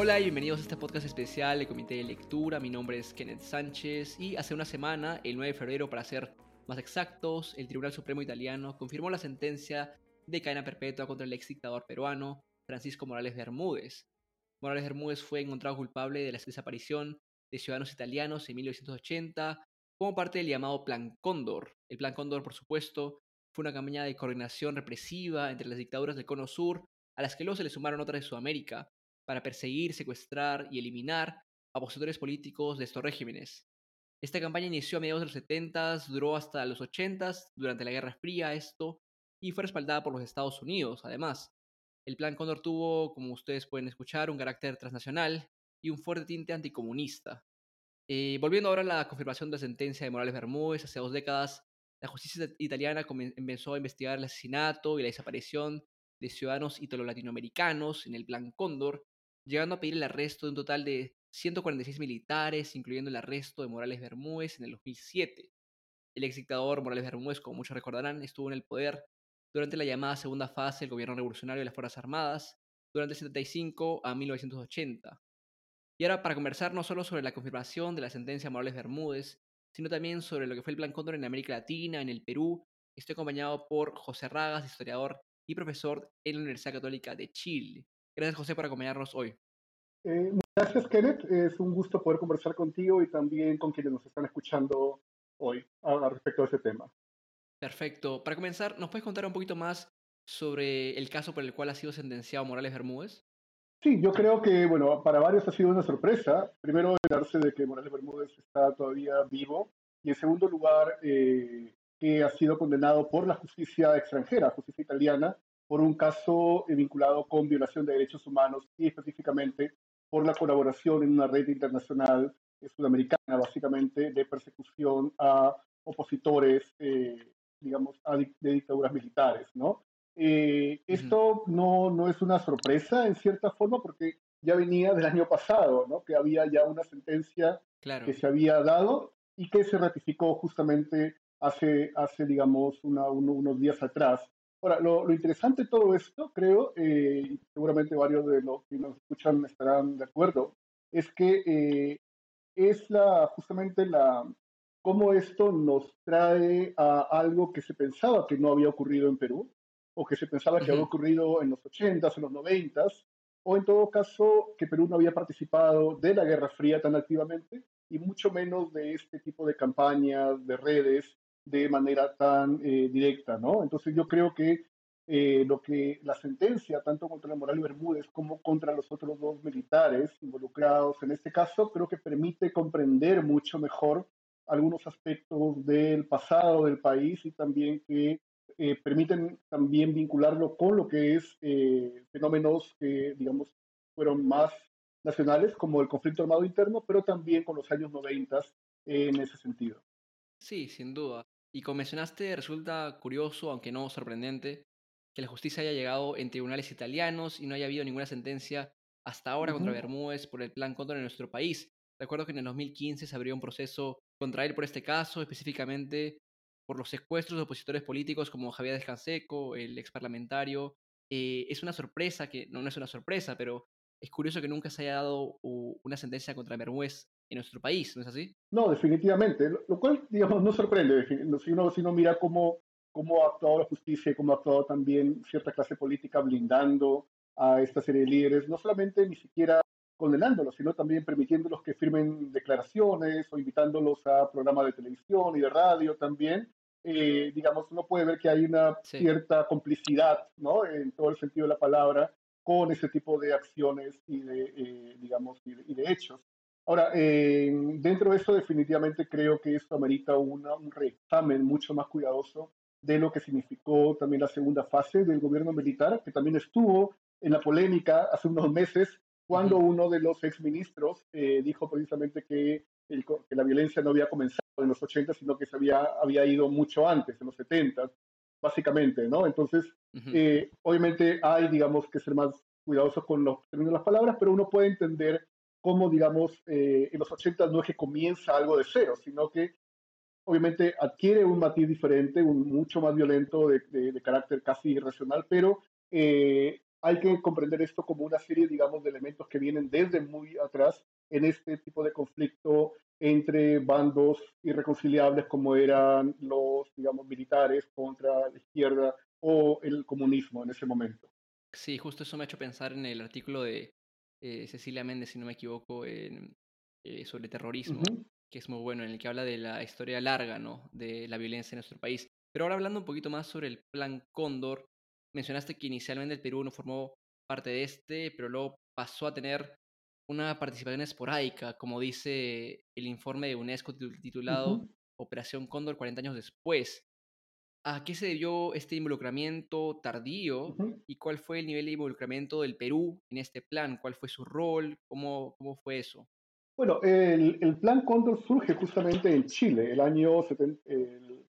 Hola y bienvenidos a este podcast especial del Comité de Lectura. Mi nombre es Kenneth Sánchez y hace una semana, el 9 de febrero para ser más exactos, el Tribunal Supremo Italiano confirmó la sentencia de cadena perpetua contra el ex dictador peruano Francisco Morales Bermúdez. Morales Bermúdez fue encontrado culpable de la desaparición de ciudadanos italianos en 1980 como parte del llamado Plan Cóndor. El Plan Cóndor, por supuesto, fue una campaña de coordinación represiva entre las dictaduras del Cono Sur, a las que luego se le sumaron otras de Sudamérica, para perseguir, secuestrar y eliminar a opositores políticos de estos regímenes. Esta campaña inició a mediados de los 70, duró hasta los 80, durante la Guerra Fría esto, y fue respaldada por los Estados Unidos, además. El Plan Cóndor tuvo, como ustedes pueden escuchar, un carácter transnacional y un fuerte tinte anticomunista. Eh, volviendo ahora a la confirmación de la sentencia de Morales Bermúdez, hace dos décadas, la justicia italiana comenzó a investigar el asesinato y la desaparición de ciudadanos italo-latinoamericanos en el Plan Cóndor, llegando a pedir el arresto de un total de 146 militares, incluyendo el arresto de Morales Bermúdez en el 2007. El ex dictador Morales Bermúdez, como muchos recordarán, estuvo en el poder durante la llamada segunda fase del gobierno revolucionario de las Fuerzas Armadas, durante el 75 a 1980. Y ahora para conversar no solo sobre la confirmación de la sentencia Morales Bermúdez, sino también sobre lo que fue el Plan Cóndor en América Latina, en el Perú, estoy acompañado por José Ragas, historiador y profesor en la Universidad Católica de Chile. Gracias José por acompañarnos hoy. Eh, gracias Kenneth, es un gusto poder conversar contigo y también con quienes nos están escuchando hoy a, respecto a ese tema. Perfecto. Para comenzar, ¿nos puedes contar un poquito más sobre el caso por el cual ha sido sentenciado Morales Bermúdez? Sí, yo creo que, bueno, para varios ha sido una sorpresa. Primero, enterarse de que Morales Bermúdez está todavía vivo. Y en segundo lugar, eh, que ha sido condenado por la justicia extranjera, justicia italiana, por un caso vinculado con violación de derechos humanos y específicamente por la colaboración en una red internacional sudamericana, básicamente, de persecución a opositores, eh, digamos, de dictaduras militares, ¿no? Eh, esto no, no es una sorpresa, en cierta forma, porque ya venía del año pasado, ¿no? Que había ya una sentencia que se había dado y que se ratificó justamente hace, hace digamos, unos días atrás. Ahora, lo, interesante de todo esto, creo, eh, y seguramente varios de los que nos escuchan estarán de acuerdo, es que eh, es la, justamente la, cómo esto nos trae a algo que se pensaba que no había ocurrido en Perú, o que se pensaba que había ocurrido en los 80s, en los 90s, o en todo caso que Perú no había participado de la Guerra Fría tan activamente, y mucho menos de este tipo de campañas, de redes, de manera tan eh, directa, ¿no? Entonces yo creo que eh, lo que la sentencia, tanto contra Moral y Bermúdez como contra los otros dos militares involucrados en este caso, creo que permite comprender mucho mejor algunos aspectos del pasado del país y también que eh, permiten también vincularlo con lo que es fenómenos que, digamos, fueron más nacionales, como el conflicto armado interno, pero también con los años 90 en ese sentido. Sí, sin duda. Y como mencionaste, resulta curioso, aunque no sorprendente, que la justicia haya llegado en tribunales italianos y no haya habido ninguna sentencia hasta ahora contra Bermúdez por el plan contra nuestro país. Recuerdo que en el 2015 se abrió un proceso contra él por este caso, específicamente por los secuestros de opositores políticos como Javier Descanseco, el ex parlamentario. Eh, es una sorpresa, que no, no es una sorpresa, pero es curioso que nunca se haya dado una sentencia contra Bermúdez en nuestro país, ¿no es así? No, definitivamente, lo, cual, digamos, no sorprende, si uno, si uno mira cómo, cómo ha actuado la justicia y cómo ha actuado también cierta clase política blindando a esta serie de líderes, no solamente ni siquiera condenándolos, sino también permitiéndolos que firmen declaraciones o invitándolos a programas de televisión y de radio también. Eh, digamos, uno puede ver que hay una cierta complicidad, ¿no? En todo el sentido de la palabra, con ese tipo de acciones y de, eh, digamos, y de, hechos. Ahora, eh, dentro de eso definitivamente creo que esto amerita una, un reexamen mucho más cuidadoso de lo que significó también la segunda fase del gobierno militar, que también estuvo en la polémica hace unos meses, cuando uno de los exministros eh, dijo precisamente que, que, la violencia no había comenzado en los 80, sino que se había, había ido mucho antes, en los 70, básicamente, ¿no? Entonces, eh, obviamente hay, digamos, que ser más cuidadosos con los términos de las palabras, pero uno puede entender cómo, digamos, eh, en los 80 no es que comienza algo de cero, sino que obviamente adquiere un matiz diferente, un mucho más violento de, carácter casi irracional, pero eh, hay que comprender esto como una serie, digamos, de elementos que vienen desde muy atrás en este tipo de conflicto entre bandos irreconciliables como eran los, digamos, militares contra la izquierda o el comunismo en ese momento. Sí, justo eso me ha hecho pensar en el artículo de eh, Cecilia Méndez, si no me equivoco, en, eh, sobre terrorismo, que es muy bueno, en el que habla de la historia larga, ¿no? De la violencia en nuestro país. Pero ahora hablando un poquito más sobre el Plan Cóndor, mencionaste que inicialmente el Perú no formó parte de este, pero luego pasó a tener una participación esporádica, como dice el informe de UNESCO titulado Operación Cóndor 40 años después. ¿A qué se debió este involucramiento tardío y cuál fue el nivel de involucramiento del Perú en este plan? ¿Cuál fue su rol? ¿Cómo, cómo fue eso? Bueno, el, el plan Cóndor surge justamente en Chile, el año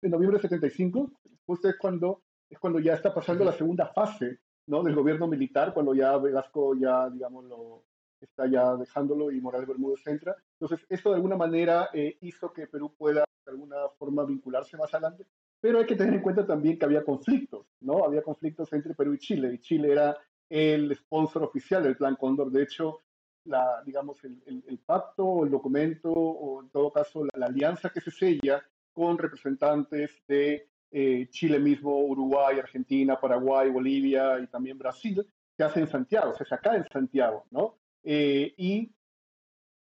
en noviembre de 75, justo es cuando, es cuando ya está pasando la segunda fase ¿no? del gobierno militar, cuando ya Velasco ya, digamos, lo, está ya dejándolo y Morales Bermúdez entra. Entonces, esto de alguna manera eh, hizo que Perú pueda de alguna forma vincularse más adelante, pero hay que tener en cuenta también que había conflictos, ¿no? Había conflictos entre Perú y Chile, y Chile era el sponsor oficial del Plan Cóndor. De hecho, la, digamos, el, el, pacto, el documento, o en todo caso la, alianza que se sella con representantes de eh, Chile mismo, Uruguay, Argentina, Paraguay, Bolivia y también Brasil, se hace en Santiago, se saca en Santiago, ¿no? Eh, y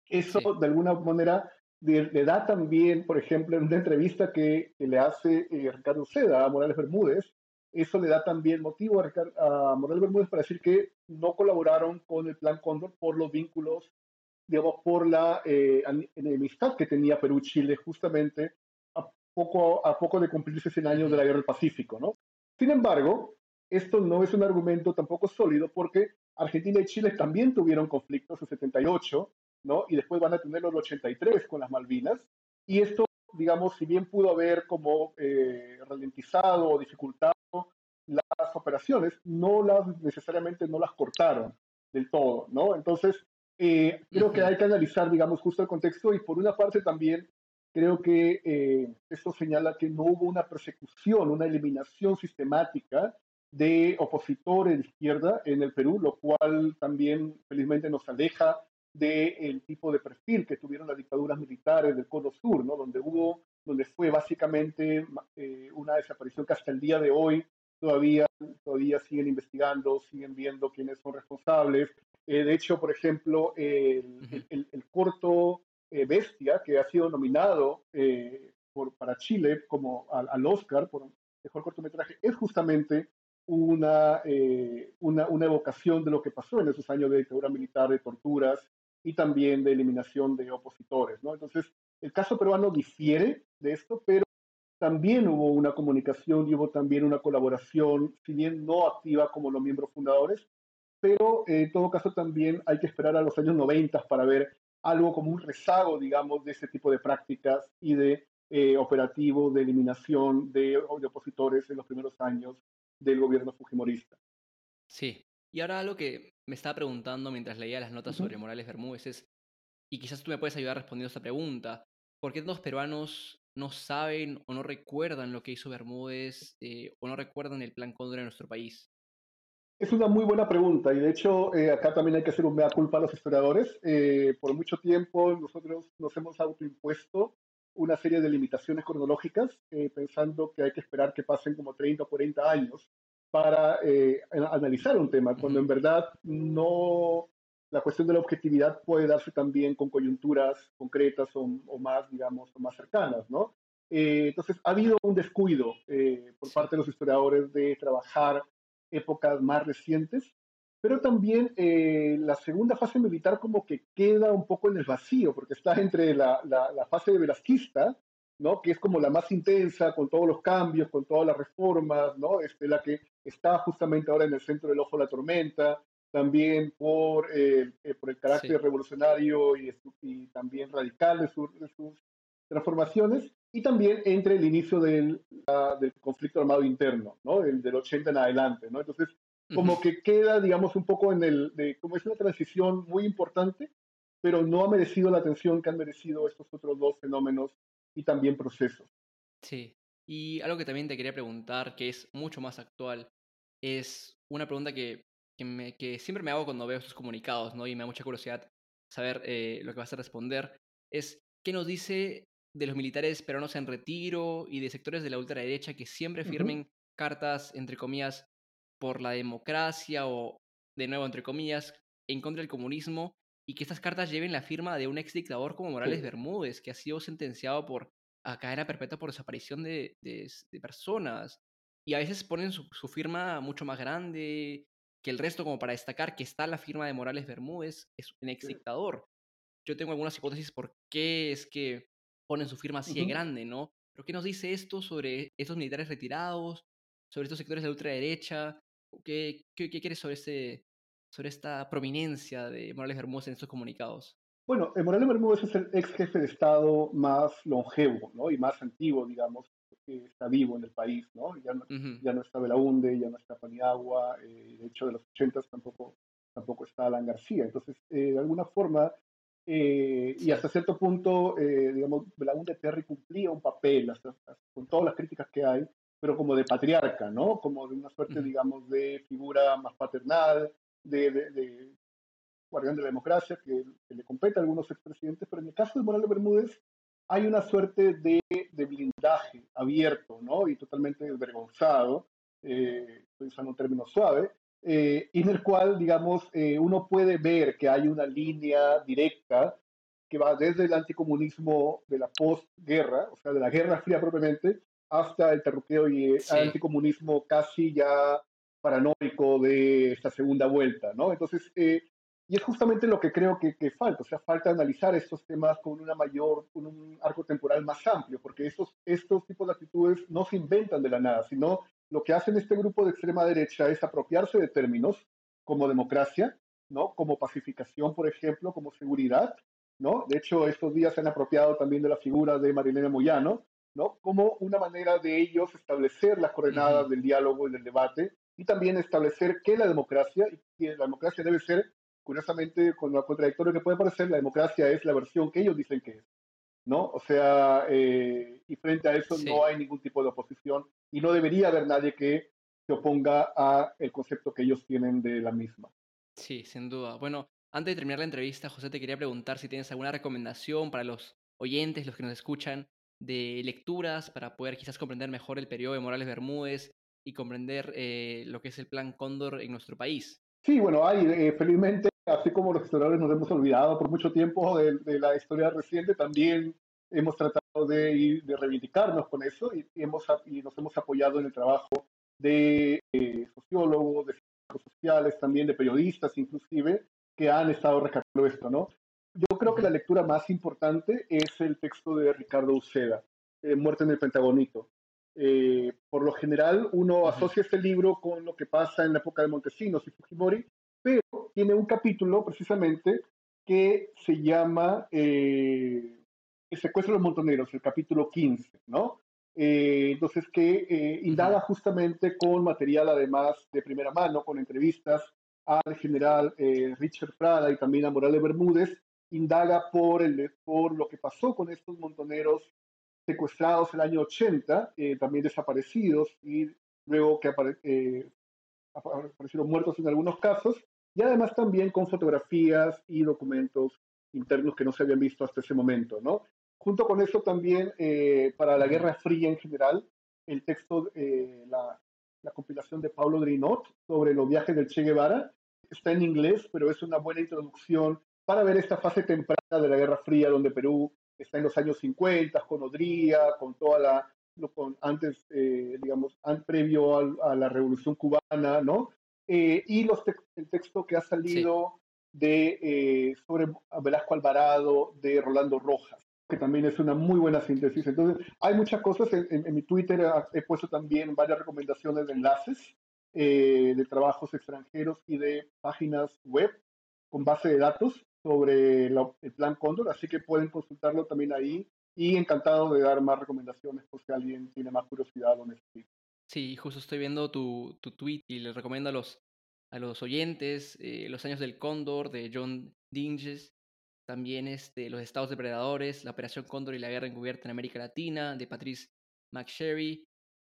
eso de alguna manera le, da también, por ejemplo, en una entrevista que, le hace eh, Ricardo Seda a Morales Bermúdez, eso le da también motivo a, Morales Bermúdez para decir que no colaboraron con el Plan Cóndor por los vínculos, digamos, por la eh, enemistad que tenía Perú-Chile justamente a poco, a poco de cumplirse 100 años de la Guerra del Pacífico, ¿no? Sin embargo, esto no es un argumento tampoco sólido porque Argentina y Chile también tuvieron conflictos en 78, ¿no? Y después van a tenerlo en 83 con las Malvinas. Y esto, digamos, si bien pudo haber como eh, ralentizado o dificultado las operaciones, no las necesariamente no las cortaron del todo, ¿no? Entonces, eh, creo que hay que analizar, digamos, justo el contexto y por una parte también creo que eh, esto señala que no hubo una persecución, una eliminación sistemática de opositores de izquierda en el Perú, lo cual también felizmente nos aleja del tipo de perfil que tuvieron las dictaduras militares del Cono Sur, ¿no? donde hubo, donde fue básicamente eh, una desaparición que hasta el día de hoy todavía, todavía siguen investigando, siguen viendo quiénes son responsables. Eh, de hecho, por ejemplo, el, el, corto eh, Bestia, que ha sido nominado por, para Chile como al, al Oscar por mejor cortometraje, es justamente una, eh, una, una, evocación de lo que pasó en esos años de dictadura militar, de torturas y también de eliminación de opositores. ¿no? Entonces, el caso peruano difiere de esto, pero también hubo una comunicación y hubo también una colaboración, si bien no activa como los miembros fundadores, pero en todo caso también hay que esperar a los años 90 para ver algo como un rezago, digamos, de ese tipo de prácticas y de eh, operativo de eliminación de, opositores en los primeros años del gobierno fujimorista. Sí, y ahora algo que me estaba preguntando mientras leía las notas sobre Morales Bermúdez es, y quizás tú me puedes ayudar respondiendo esta pregunta, ¿por qué los peruanos no saben o no recuerdan lo que hizo Bermúdez eh, o no recuerdan el plan Cóndor en nuestro país? Es una muy buena pregunta y de hecho eh, acá también hay que hacer un mea culpa a los historiadores. Eh, por mucho tiempo nosotros nos hemos autoimpuesto una serie de limitaciones cronológicas, eh, pensando que hay que esperar que pasen como 30 o 40 años para eh, analizar un tema, cuando en verdad no, la cuestión de la objetividad puede darse también con coyunturas concretas o, más, digamos, más cercanas, ¿no? Eh, entonces, ha habido un descuido por parte de los historiadores de trabajar épocas más recientes pero también eh, la segunda fase militar como que queda un poco en el vacío, porque está entre la, la, fase de velasquista, ¿no? que es como la más intensa, con todos los cambios, con todas las reformas, ¿no? este, la que está justamente ahora en el centro del ojo de la tormenta, también por, eh, eh, por el carácter revolucionario y, y, también radical de, de, sus transformaciones, y también entre el inicio del, del conflicto armado interno, ¿no? El, del 80 en adelante. ¿no? Entonces, como que queda, digamos, un poco en el, de, como es una transición muy importante, pero no ha merecido la atención que han merecido estos otros dos fenómenos y también procesos. Sí, y algo que también te quería preguntar, que es mucho más actual, es una pregunta que que, me, que siempre me hago cuando veo estos comunicados, ¿no? Y me da mucha curiosidad saber eh, lo que vas a responder, es qué nos dice de los militares peruanos en retiro y de sectores de la ultraderecha que siempre firmen cartas, entre comillas, por la democracia o, de nuevo, entre comillas, en contra del comunismo y que estas cartas lleven la firma de un ex dictador como Morales Bermúdez, que ha sido sentenciado por a cadena perpetua por desaparición de, de, personas. Y a veces ponen su, firma mucho más grande que el resto, como para destacar que está la firma de Morales Bermúdez, es un ex dictador. Yo tengo algunas hipótesis por qué es que ponen su firma así de grande, ¿no? Pero ¿qué nos dice esto sobre estos militares retirados, sobre estos sectores de ultraderecha? ¿Qué, qué, qué quieres sobre, este, sobre esta prominencia de Morales Bermúdez en estos comunicados? Bueno, Morales Bermúdez es el ex jefe de Estado más longevo ¿no? y más antiguo, digamos, que está vivo en el país. ¿no? Ya, no, ya no está Belaunde, ya no está Paniagua, eh, de hecho de los 80 tampoco, tampoco está Alan García. Entonces, eh, de alguna forma, eh, y hasta cierto punto, digamos, Belaunde Terry cumplía un papel, con todas las críticas que hay, pero como de patriarca, ¿no? Como de una suerte, digamos, de figura más paternal, de, de, guardián de la democracia, que, le compete a algunos expresidentes, pero en el caso de Morales Bermúdez hay una suerte de, de blindaje abierto, ¿no? Y totalmente desvergonzado, eh, estoy usando un término suave, eh, en el cual, digamos, eh, uno puede ver que hay una línea directa que va desde el anticomunismo de la postguerra, o sea, de la Guerra Fría propiamente, hasta el terruqueo y el anticomunismo casi ya paranoico de esta segunda vuelta, ¿no? Entonces, eh, y es justamente lo que creo que, que, falta, o sea, falta analizar estos temas con una mayor, con un arco temporal más amplio, porque estos, estos tipos de actitudes no se inventan de la nada, sino lo que hacen este grupo de extrema derecha es apropiarse de términos como democracia, ¿no? Como pacificación, por ejemplo, como seguridad, ¿no? De hecho, estos días se han apropiado también de la figura de Marilena Moyano, ¿no? Como una manera de ellos establecer las coordenadas del diálogo y del debate y también establecer que la democracia, y que la democracia debe ser, curiosamente, con lo contradictorio que puede parecer, la democracia es la versión que ellos dicen que es, ¿no? O sea, eh, y frente a eso no hay ningún tipo de oposición y no debería haber nadie que se oponga a el concepto que ellos tienen de la misma. Sí, sin duda. Bueno, antes de terminar la entrevista, José, te quería preguntar si tienes alguna recomendación para los oyentes, los que nos escuchan, de lecturas para poder quizás comprender mejor el periodo de Morales Bermúdez y comprender eh, lo que es el plan Cóndor en nuestro país. Sí, bueno, hay, eh, felizmente, así como los historiadores nos hemos olvidado por mucho tiempo de, la historia reciente, también hemos tratado de, de reivindicarnos con eso y, hemos, y nos hemos apoyado en el trabajo de eh, sociólogos, de sociales, también de periodistas inclusive, que han estado rescatando esto, ¿no? Yo creo que la lectura más importante es el texto de Ricardo Uceda, Muerte en el Pentagonito. Eh, por lo general, uno asocia este libro con lo que pasa en la época de Montesinos y Fujimori, pero tiene un capítulo precisamente que se llama eh, El secuestro de los montoneros, el capítulo 15, ¿no? Eh, entonces, que indaga justamente con material además de primera mano, con entrevistas al general Richard Prada y también a Morales Bermúdez, indaga por, el, por lo que pasó con estos montoneros secuestrados el año 80, eh, también desaparecidos y luego que eh, aparecieron muertos en algunos casos, y además también con fotografías y documentos internos que no se habían visto hasta ese momento, ¿no? Junto con eso también, eh, para la Guerra Fría en general, el texto, la, la, compilación de Pablo Drinot sobre los viajes del Che Guevara, está en inglés, pero es una buena introducción para ver esta fase temprana de la Guerra Fría, donde Perú está en los años 50, con Odría, con toda la, con, antes, eh, digamos, previo a, la Revolución Cubana, ¿no? Eh, y los el texto que ha salido de, eh, sobre Velasco Alvarado, de Rolando Rojas, que también es una muy buena síntesis. Entonces, hay muchas cosas. En, mi Twitter he puesto también varias recomendaciones de enlaces de trabajos extranjeros y de páginas web con base de datos sobre el plan Cóndor, así que pueden consultarlo también ahí y encantado de dar más recomendaciones por si alguien tiene más curiosidad o necesita. Sí, justo estoy viendo tu, tu tweet y les recomiendo a los, a los oyentes eh, Los años del Cóndor de John Dinges, también este, Los estados depredadores, La operación Cóndor y la guerra encubierta en América Latina de Patrice McSherry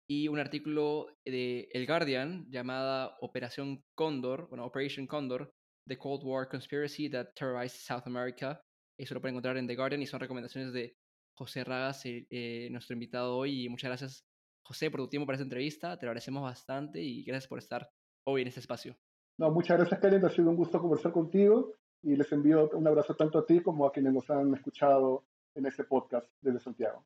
y un artículo de El Guardian llamada Operación Cóndor, bueno, Operation Condor, The Cold War Conspiracy That Terrorized South America. Eso lo pueden encontrar en The Guardian y son recomendaciones de José Ragas, eh, eh, nuestro invitado hoy. Y muchas gracias, José, por tu tiempo para esta entrevista. Te lo agradecemos bastante y gracias por estar hoy en este espacio. No, muchas gracias, Karen. Ha sido un gusto conversar contigo y les envío un abrazo tanto a ti como a quienes nos han escuchado en este podcast desde Santiago.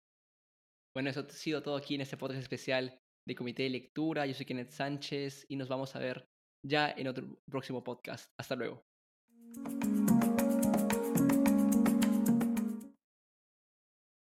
Bueno, eso ha sido todo aquí en este podcast especial de Comité de Lectura. Yo soy Kenneth Sánchez y nos vamos a ver ya en otro próximo podcast. Hasta luego.